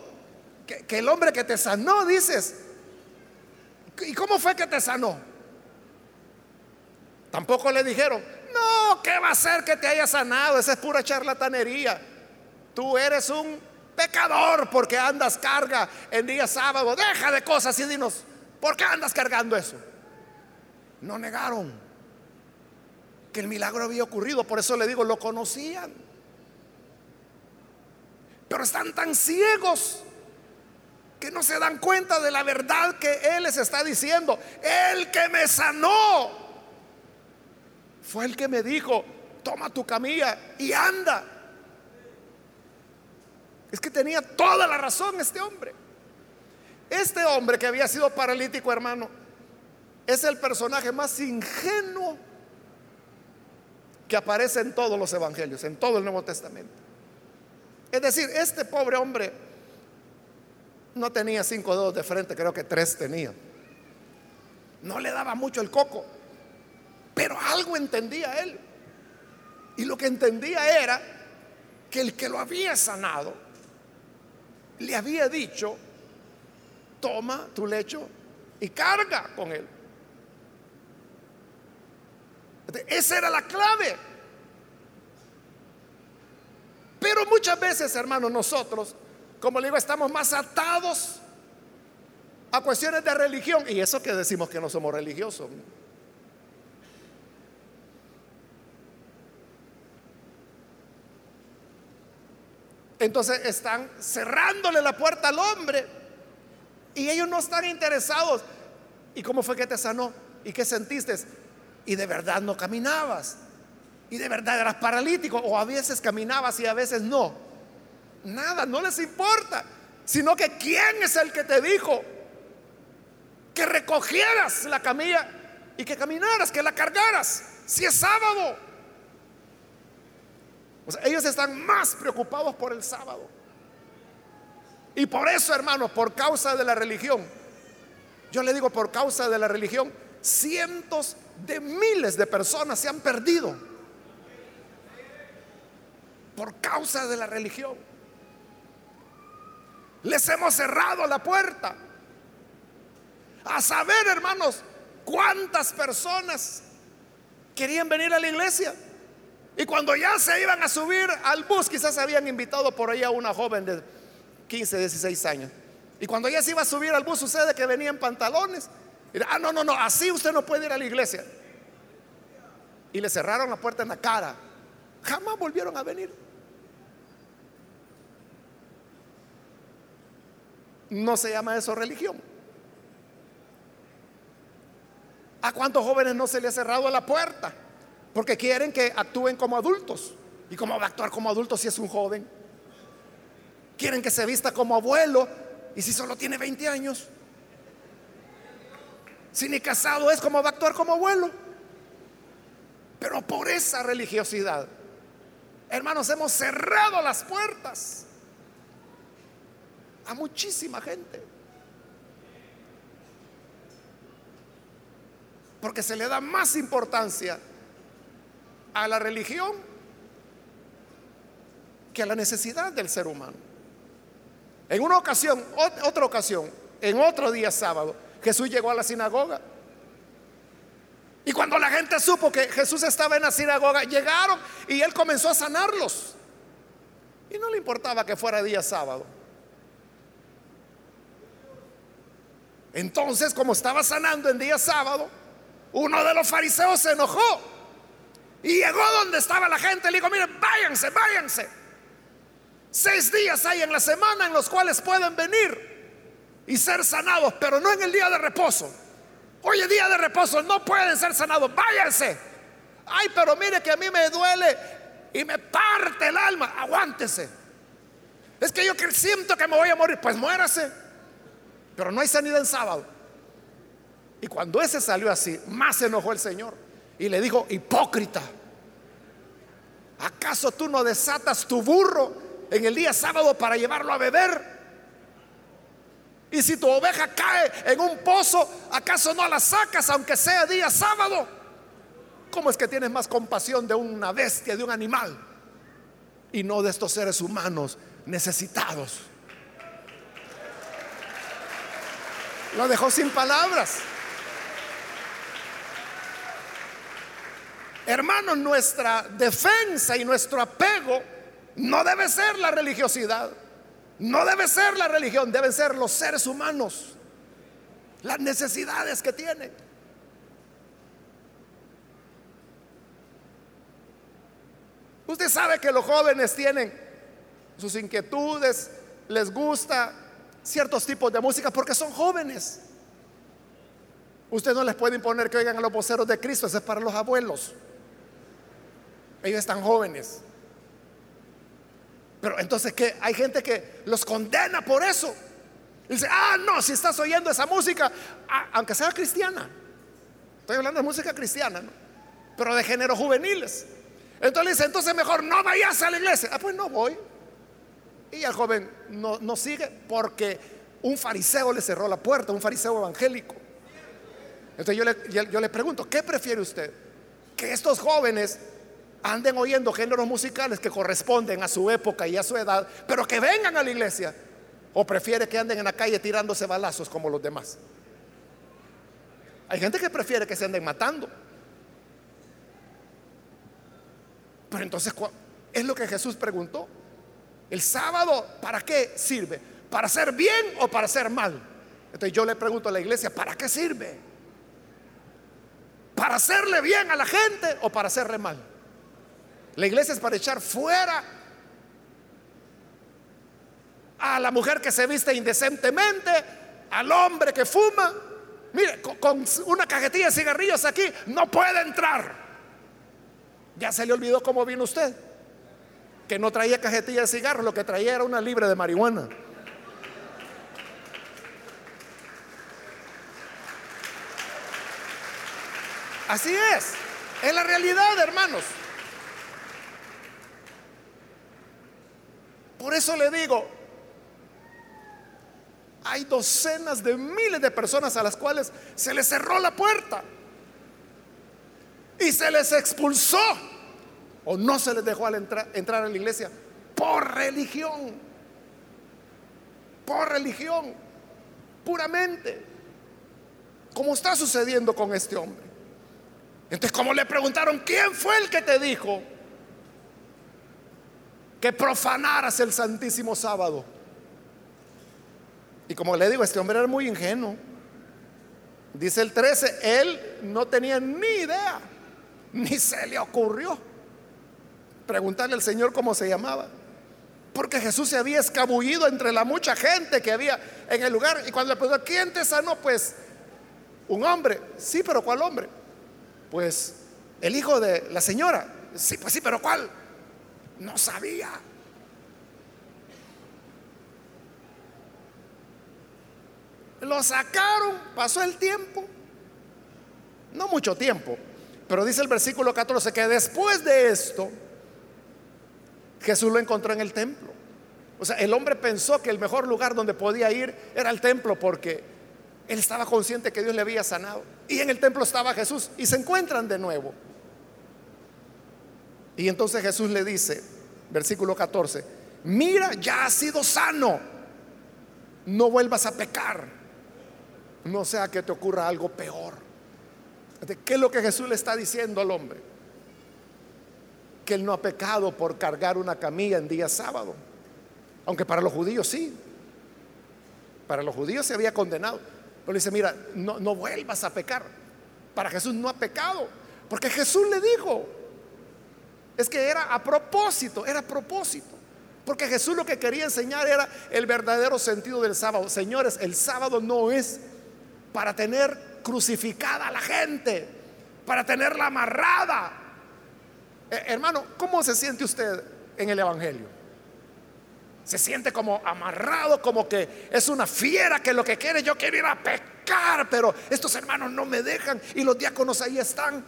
Que, que el hombre que te sanó, dices, ¿y cómo fue que te sanó? Tampoco le dijeron, no, ¿qué va a ser que te haya sanado? Esa es pura charlatanería. Tú eres un pecador porque andas carga en día sábado. Deja de cosas y dinos, ¿por qué andas cargando eso? No negaron que el milagro había ocurrido, por eso le digo, lo conocían. Pero están tan ciegos que no se dan cuenta de la verdad que Él les está diciendo. El que me sanó fue el que me dijo, toma tu camilla y anda. Es que tenía toda la razón este hombre. Este hombre que había sido paralítico, hermano, es el personaje más ingenuo que aparece en todos los evangelios, en todo el Nuevo Testamento. Es decir, este pobre hombre no tenía cinco dedos de frente, creo que tres tenía. No le daba mucho el coco, pero algo entendía él. Y lo que entendía era que el que lo había sanado le había dicho, toma tu lecho y carga con él. Esa era la clave. Pero muchas veces, hermanos, nosotros, como le digo, estamos más atados a cuestiones de religión. Y eso que decimos que no somos religiosos. Entonces están cerrándole la puerta al hombre y ellos no están interesados. ¿Y cómo fue que te sanó? ¿Y qué sentiste? Y de verdad no caminabas. Y de verdad eras paralítico. O a veces caminabas y a veces no. Nada, no les importa. Sino que quién es el que te dijo que recogieras la camilla y que caminaras, que la cargaras. Si es sábado ellos están más preocupados por el sábado. Y por eso, hermanos, por causa de la religión, yo le digo por causa de la religión, cientos de miles de personas se han perdido. por causa de la religión. Les hemos cerrado la puerta. A saber, hermanos, cuántas personas querían venir a la iglesia. Y cuando ya se iban a subir al bus, quizás habían invitado por ahí a una joven de 15, 16 años. Y cuando ya se iba a subir al bus, sucede que venía en pantalones. Y, ah, no, no, no, así usted no puede ir a la iglesia. Y le cerraron la puerta en la cara. Jamás volvieron a venir. No se llama eso religión. ¿A cuántos jóvenes no se le ha cerrado la puerta? Porque quieren que actúen como adultos. ¿Y cómo va a actuar como adulto si es un joven? Quieren que se vista como abuelo y si solo tiene 20 años. Si ni casado es, ¿cómo va a actuar como abuelo? Pero por esa religiosidad, hermanos, hemos cerrado las puertas a muchísima gente. Porque se le da más importancia a la religión que a la necesidad del ser humano. En una ocasión, otra ocasión, en otro día sábado, Jesús llegó a la sinagoga. Y cuando la gente supo que Jesús estaba en la sinagoga, llegaron y él comenzó a sanarlos. Y no le importaba que fuera día sábado. Entonces, como estaba sanando en día sábado, uno de los fariseos se enojó y llegó donde estaba la gente. Le dijo, miren, váyanse, váyanse. Seis días hay en la semana en los cuales pueden venir y ser sanados, pero no en el día de reposo. Hoy día de reposo, no pueden ser sanados, váyanse. Ay, pero mire que a mí me duele y me parte el alma, aguántese. Es que yo siento que me voy a morir, pues muérase. Pero no hay sanidad en sábado. Y cuando ese salió así, más se enojó el Señor y le dijo, hipócrita, ¿acaso tú no desatas tu burro en el día sábado para llevarlo a beber? Y si tu oveja cae en un pozo, ¿acaso no la sacas aunque sea día sábado? ¿Cómo es que tienes más compasión de una bestia, de un animal, y no de estos seres humanos necesitados? Lo dejó sin palabras. Hermanos, nuestra defensa y nuestro apego no debe ser la religiosidad, no debe ser la religión, deben ser los seres humanos, las necesidades que tienen. Usted sabe que los jóvenes tienen sus inquietudes, les gusta ciertos tipos de música porque son jóvenes. Usted no les puede imponer que oigan a los voceros de Cristo, eso es para los abuelos. Ellos están jóvenes. Pero entonces, ¿qué? Hay gente que los condena por eso. dice, ah, no, si estás oyendo esa música, aunque sea cristiana. Estoy hablando de música cristiana, pero de género juveniles. Entonces dice, entonces mejor no vayas a la iglesia. Ah, pues no voy. Y el joven no, no sigue porque un fariseo le cerró la puerta, un fariseo evangélico. Entonces yo le, yo le pregunto, ¿qué prefiere usted? Que estos jóvenes anden oyendo géneros musicales que corresponden a su época y a su edad, pero que vengan a la iglesia. O prefiere que anden en la calle tirándose balazos como los demás. Hay gente que prefiere que se anden matando. Pero entonces, es lo que Jesús preguntó. ¿El sábado para qué sirve? ¿Para hacer bien o para hacer mal? Entonces yo le pregunto a la iglesia, ¿para qué sirve? ¿Para hacerle bien a la gente o para hacerle mal? La iglesia es para echar fuera a la mujer que se viste indecentemente, al hombre que fuma. Mire, con, una cajetilla de cigarrillos aquí no puede entrar. Ya se le olvidó cómo vino usted. Que no traía cajetilla de cigarros, lo que traía era una libre de marihuana. Así es, es la realidad, hermanos. Por eso le digo, hay docenas de miles de personas a las cuales se les cerró la puerta y se les expulsó o no se les dejó entrar, entrar a la iglesia por religión, por religión, puramente, como está sucediendo con este hombre. Entonces, como le preguntaron, ¿quién fue el que te dijo que profanaras el Santísimo Sábado? Y como le digo, este hombre era muy ingenuo. Dice el 13, él no tenía ni idea, ni se le ocurrió preguntarle al Señor cómo se llamaba. Porque Jesús se había escabullido entre la mucha gente que había en el lugar. Y cuando le preguntó, ¿quién te sanó? Pues un hombre. Sí, pero ¿cuál hombre? Pues el hijo de la señora. Sí, pues sí, pero ¿cuál? No sabía. Lo sacaron, pasó el tiempo, no mucho tiempo, pero dice el versículo 14 que después de esto, Jesús lo encontró en el templo. O sea, el hombre pensó que el mejor lugar donde podía ir era el templo porque él estaba consciente que Dios le había sanado. Y en el templo estaba Jesús y se encuentran de nuevo. Y entonces Jesús le dice, versículo 14, mira, ya has sido sano, no vuelvas a pecar no sea que te ocurra algo peor. ¿Qué es lo que Jesús le está diciendo al hombre? Que él no ha pecado por cargar una camilla en día sábado. Aunque para los judíos sí. Para los judíos se había condenado. Pero dice, mira, no, no vuelvas a pecar. Para Jesús no ha pecado. Porque Jesús le dijo. Es que era a propósito, era a propósito. Porque Jesús lo que quería enseñar era el verdadero sentido del sábado. Señores, el sábado no es para tener crucificada a la gente, para tenerla amarrada. Eh, hermano, ¿cómo se siente usted en el Evangelio? Se siente como amarrado, como que es una fiera que lo que quiere, yo quiero ir a pecar, pero estos hermanos no me dejan y los diáconos ahí están.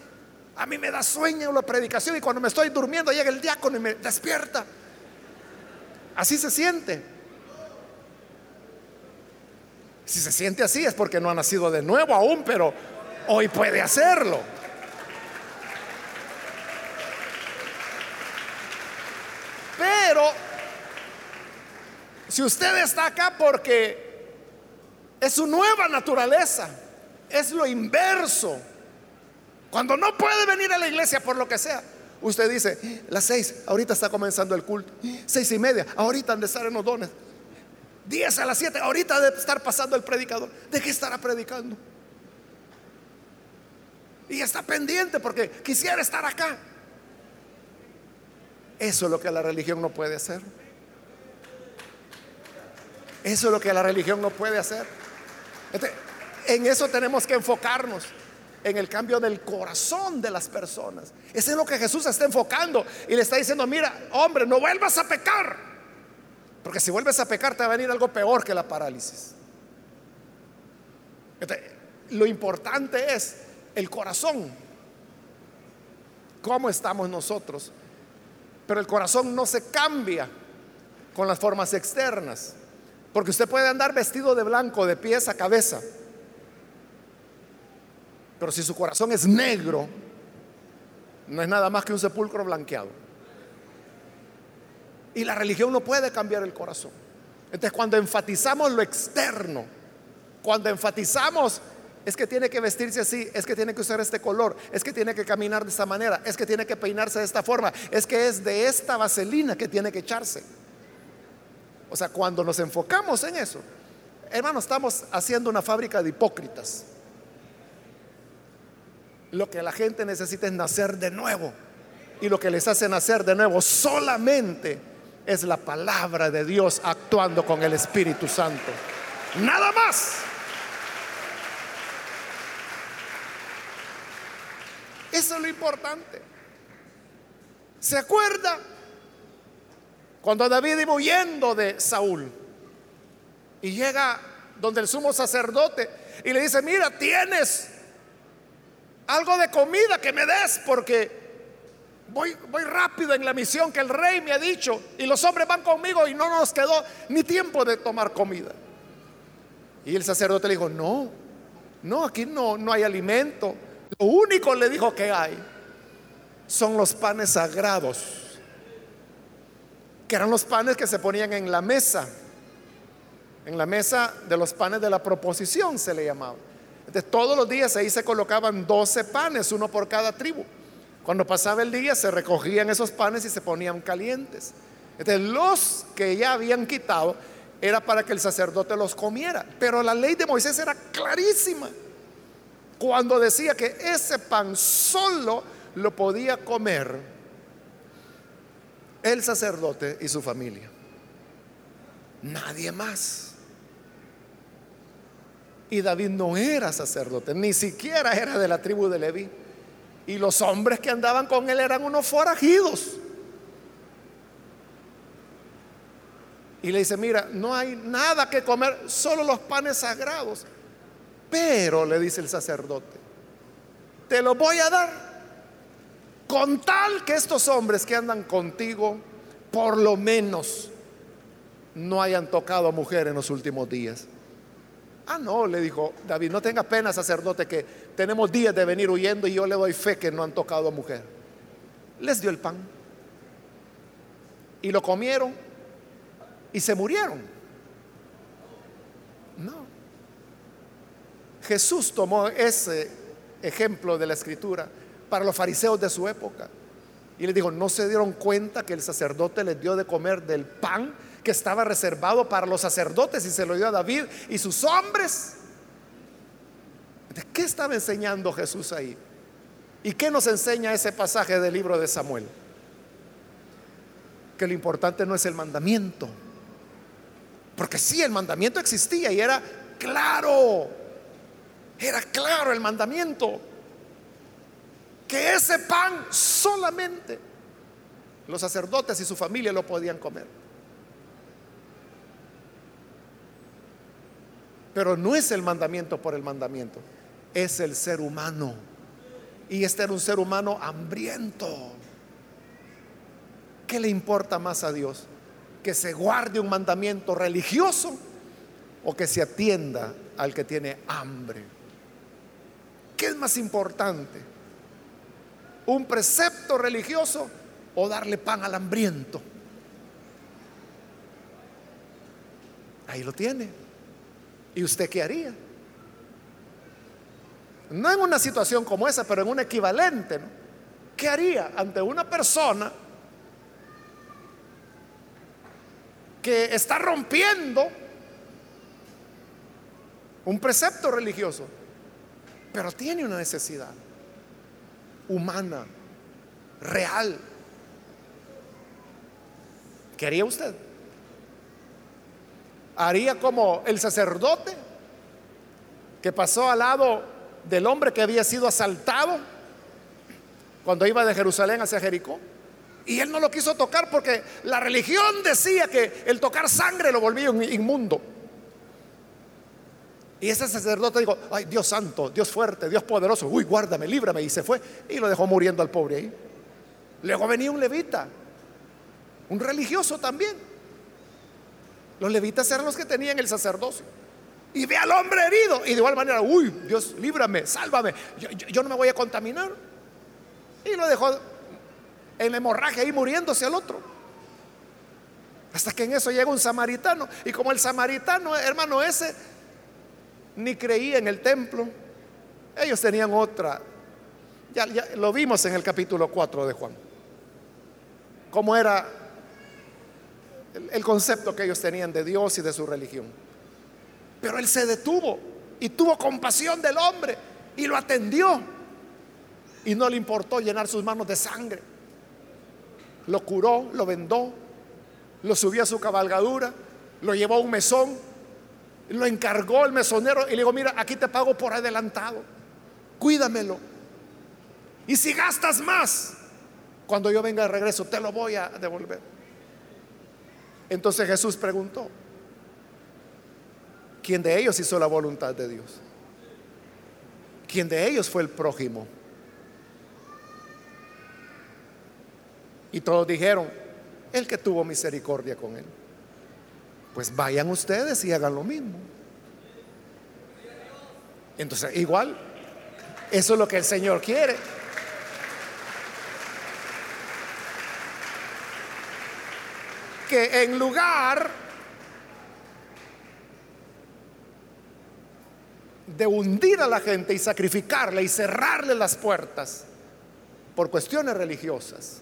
A mí me da sueño la predicación y cuando me estoy durmiendo llega el diácono y me despierta. Así se siente. Si se siente así es porque no ha nacido de nuevo aún, pero hoy puede hacerlo. Pero si usted está acá porque es su nueva naturaleza, es lo inverso. Cuando no puede venir a la iglesia por lo que sea, usted dice, las seis, ahorita está comenzando el culto, seis y media, ahorita han de estar en los dones. 10 a las 7, ahorita debe estar pasando el predicador. ¿De qué estará predicando? Y está pendiente porque quisiera estar acá. Eso es lo que la religión no puede hacer. Eso es lo que la religión no puede hacer. Este, en eso tenemos que enfocarnos, en el cambio del corazón de las personas. Eso es lo que Jesús está enfocando y le está diciendo, mira, hombre, no vuelvas a pecar. Porque si vuelves a pecar te va a venir algo peor que la parálisis. lo importante es el corazón. ¿Cómo estamos nosotros? Pero el corazón no se cambia con las formas externas. Porque usted puede andar vestido de blanco de pies a cabeza. Pero si su corazón es negro, no es nada más que un sepulcro blanqueado. Y la religión no puede cambiar el corazón. Entonces cuando enfatizamos lo externo, cuando enfatizamos es que tiene que vestirse así, es que tiene que usar este color, es que tiene que caminar de esta manera, es que tiene que peinarse de esta forma, es que es de esta vaselina que tiene que echarse. O sea, cuando nos enfocamos en eso, hermano, estamos haciendo una fábrica de hipócritas. Lo que la gente necesita es nacer de nuevo. Y lo que les hace nacer de nuevo solamente es la palabra de Dios actuando con el Espíritu Santo. Nada más. Eso es lo importante. ¿Se acuerda cuando David iba huyendo de Saúl y llega donde el sumo sacerdote y le dice, mira, tienes algo de comida que me des porque voy, rápido en la misión que el rey me ha dicho y los hombres van conmigo y no nos quedó ni tiempo de tomar comida. Y el sacerdote le dijo, no, no, aquí no, no hay alimento. Lo único le dijo que hay son los panes sagrados, que eran los panes que se ponían en la mesa, en la mesa de los panes de la proposición se le llamaba. Entonces todos los días ahí se colocaban 12 panes, uno por cada tribu. Cuando pasaba el día se recogían esos panes y se ponían calientes. Entonces los que ya habían quitado era para que el sacerdote los comiera. Pero la ley de Moisés era clarísima. Cuando decía que ese pan solo lo podía comer el sacerdote y su familia. Nadie más. Y David no era sacerdote, ni siquiera era de la tribu de Leví. Y los hombres que andaban con él eran unos forajidos. Y le dice, mira, no hay nada que comer, solo los panes sagrados. Pero, le dice el sacerdote, te lo voy a dar con tal que estos hombres que andan contigo, por lo menos, no hayan tocado a mujer en los últimos días. Ah, no, le dijo David, no tenga pena, sacerdote, que tenemos días de venir huyendo y yo le doy fe que no han tocado a mujer. Les dio el pan. Y lo comieron y se murieron. No. Jesús tomó ese ejemplo de la escritura para los fariseos de su época. Y les dijo, ¿no se dieron cuenta que el sacerdote les dio de comer del pan que estaba reservado para los sacerdotes y se lo dio a David y sus hombres? ¿De qué estaba enseñando Jesús ahí? ¿Y qué nos enseña ese pasaje del libro de Samuel? Que lo importante no es el mandamiento. Porque sí, el mandamiento existía y era claro. Era claro el mandamiento. Que ese pan solamente los sacerdotes y su familia lo podían comer. Pero no es el mandamiento por el mandamiento, es el ser humano. Y este era un ser humano hambriento. ¿Qué le importa más a Dios? ¿Que se guarde un mandamiento religioso o que se atienda al que tiene hambre? ¿Qué es más importante? ¿Un precepto religioso o darle pan al hambriento? Ahí lo tiene. ¿Y usted qué haría? No en una situación como esa, pero en un equivalente. ¿Qué haría ante una persona que está rompiendo un precepto religioso? pero tiene una necesidad humana, real. ¿Qué haría usted? ¿Haría como el sacerdote que pasó al lado del hombre que había sido asaltado cuando iba de Jerusalén hacia Jericó? Y él no lo quiso tocar porque la religión decía que el tocar sangre lo volvía inmundo. Y ese sacerdote dijo, ay Dios santo, Dios fuerte, Dios poderoso, uy, guárdame, líbrame. Y se fue y lo dejó muriendo al pobre ahí. Luego venía un levita, un religioso también. Los levitas eran los que tenían el sacerdocio. Y ve al hombre herido. Y de igual manera, uy, Dios, líbrame, sálvame. Yo, no me voy a contaminar. Y lo dejó en la hemorragia ahí muriéndose al otro. Hasta que en eso llega un samaritano. Y como el samaritano, hermano, ese ni creía en el templo. Ellos tenían otra. Ya, lo vimos en el capítulo 4 de Juan. Cómo era el, concepto que ellos tenían de Dios y de su religión. Pero él se detuvo y tuvo compasión del hombre y lo atendió. Y no le importó llenar sus manos de sangre. Lo curó, lo vendó, lo subió a su cabalgadura, lo llevó a un mesón lo encargó el mesonero y le dijo, mira, aquí te pago por adelantado, cuídamelo. Y si gastas más, cuando yo venga de regreso, te lo voy a devolver. Entonces Jesús preguntó, ¿quién de ellos hizo la voluntad de Dios? ¿Quién de ellos fue el prójimo? Y todos dijeron, el que tuvo misericordia con él pues vayan ustedes y hagan lo mismo. Entonces, igual, eso es lo que el Señor quiere. Que en lugar de hundir a la gente y sacrificarle y cerrarle las puertas por cuestiones religiosas,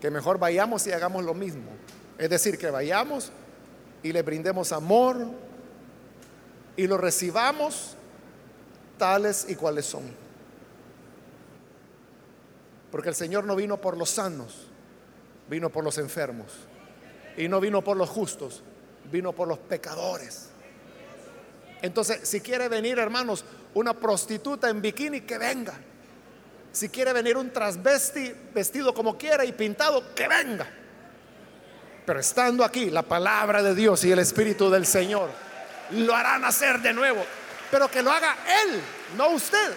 que mejor vayamos y hagamos lo mismo. Es decir, que vayamos y le brindemos amor y lo recibamos tales y cuales son. Porque el Señor no vino por los sanos, vino por los enfermos. Y no vino por los justos, vino por los pecadores. Entonces, si quiere venir, hermanos, una prostituta en bikini, que venga. Si quiere venir un transvesti vestido como quiera y pintado, que venga. Pero estando aquí, la palabra de Dios y el Espíritu del Señor lo hará nacer de nuevo. Pero que lo haga Él, no usted.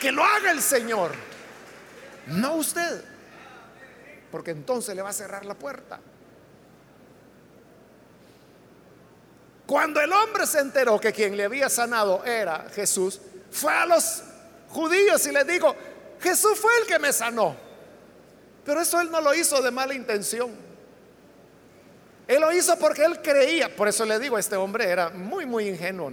Que lo haga el Señor, no usted. Porque entonces le va a cerrar la puerta. Cuando el hombre se enteró que quien le había sanado era Jesús, fue a los judíos y les dijo, Jesús fue el que me sanó. Pero eso él no lo hizo de mala intención. Él lo hizo porque él creía. Por eso le digo, este hombre era muy, muy ingenuo.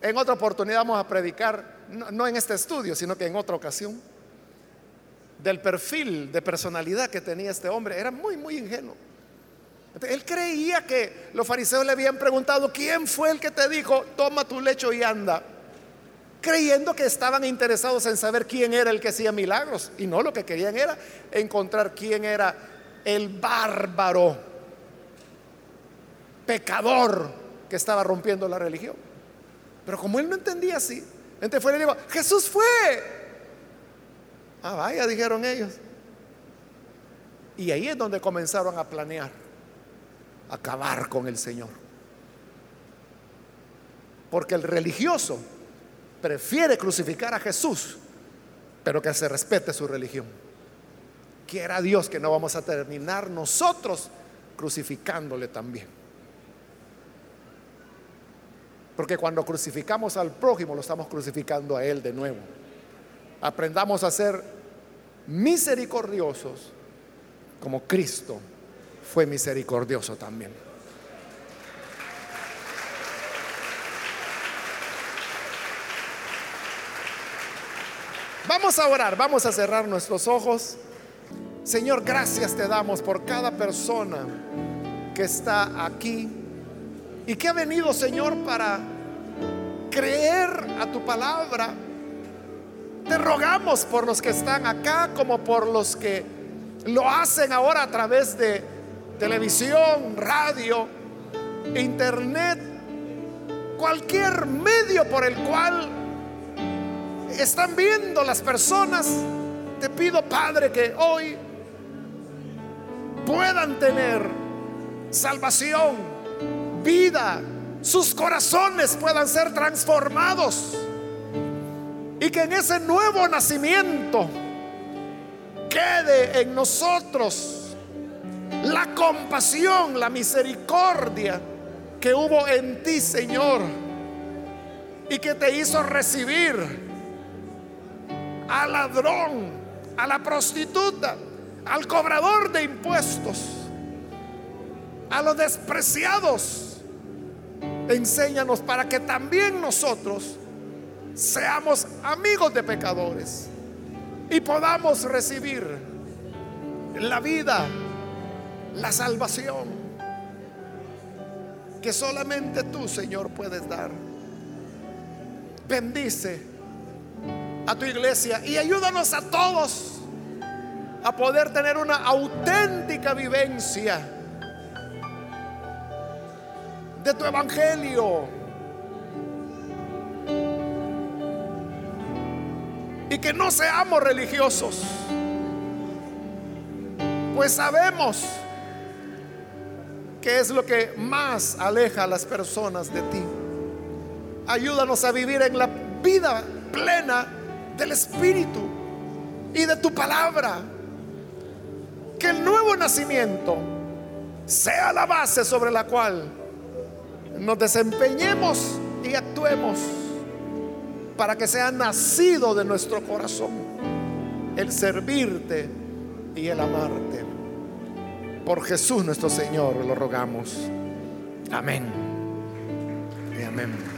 En otra oportunidad vamos a predicar, no, en este estudio, sino que en otra ocasión, del perfil de personalidad que tenía este hombre. Era muy, muy ingenuo. Él creía que los fariseos le habían preguntado, ¿quién fue el que te dijo, toma tu lecho y anda? Creyendo que estaban interesados en saber quién era el que hacía milagros. Y no, lo que querían era encontrar quién era el bárbaro, pecador que estaba rompiendo la religión. Pero como él no entendía así, entonces fue y le dijo, Jesús fue. Ah, vaya, dijeron ellos. Y ahí es donde comenzaron a planear acabar con el Señor. Porque el religioso prefiere crucificar a Jesús, pero que se respete su religión. Quiera Dios que no vamos a terminar nosotros crucificándole también. Porque cuando crucificamos al prójimo lo estamos crucificando a Él de nuevo. Aprendamos a ser misericordiosos como Cristo fue misericordioso también. Vamos a orar, vamos a cerrar nuestros ojos. Señor, gracias te damos por cada persona que está aquí y que ha venido, Señor, para creer a tu palabra. Te rogamos por los que están acá como por los que lo hacen ahora a través de televisión, radio, internet, cualquier medio por el cual están viendo las personas, te pido Padre que hoy puedan tener salvación, vida, sus corazones puedan ser transformados y que en ese nuevo nacimiento quede en nosotros la compasión, la misericordia que hubo en ti, Señor, y que te hizo recibir al ladrón, a la prostituta, al cobrador de impuestos, a los despreciados. Enséñanos para que también nosotros seamos amigos de pecadores y podamos recibir la vida la salvación que solamente tú, Señor, puedes dar. Bendice a tu iglesia y ayúdanos a todos a poder tener una auténtica vivencia de tu evangelio. Y que no seamos religiosos, pues sabemos que es lo que más aleja a las personas de ti. Ayúdanos a vivir en la vida plena del Espíritu y de tu palabra. Que el nuevo nacimiento sea la base sobre la cual nos desempeñemos y actuemos para que sea nacido de nuestro corazón. el servirte y el amarte. Por Jesús nuestro Señor lo rogamos. Amén. Y amén.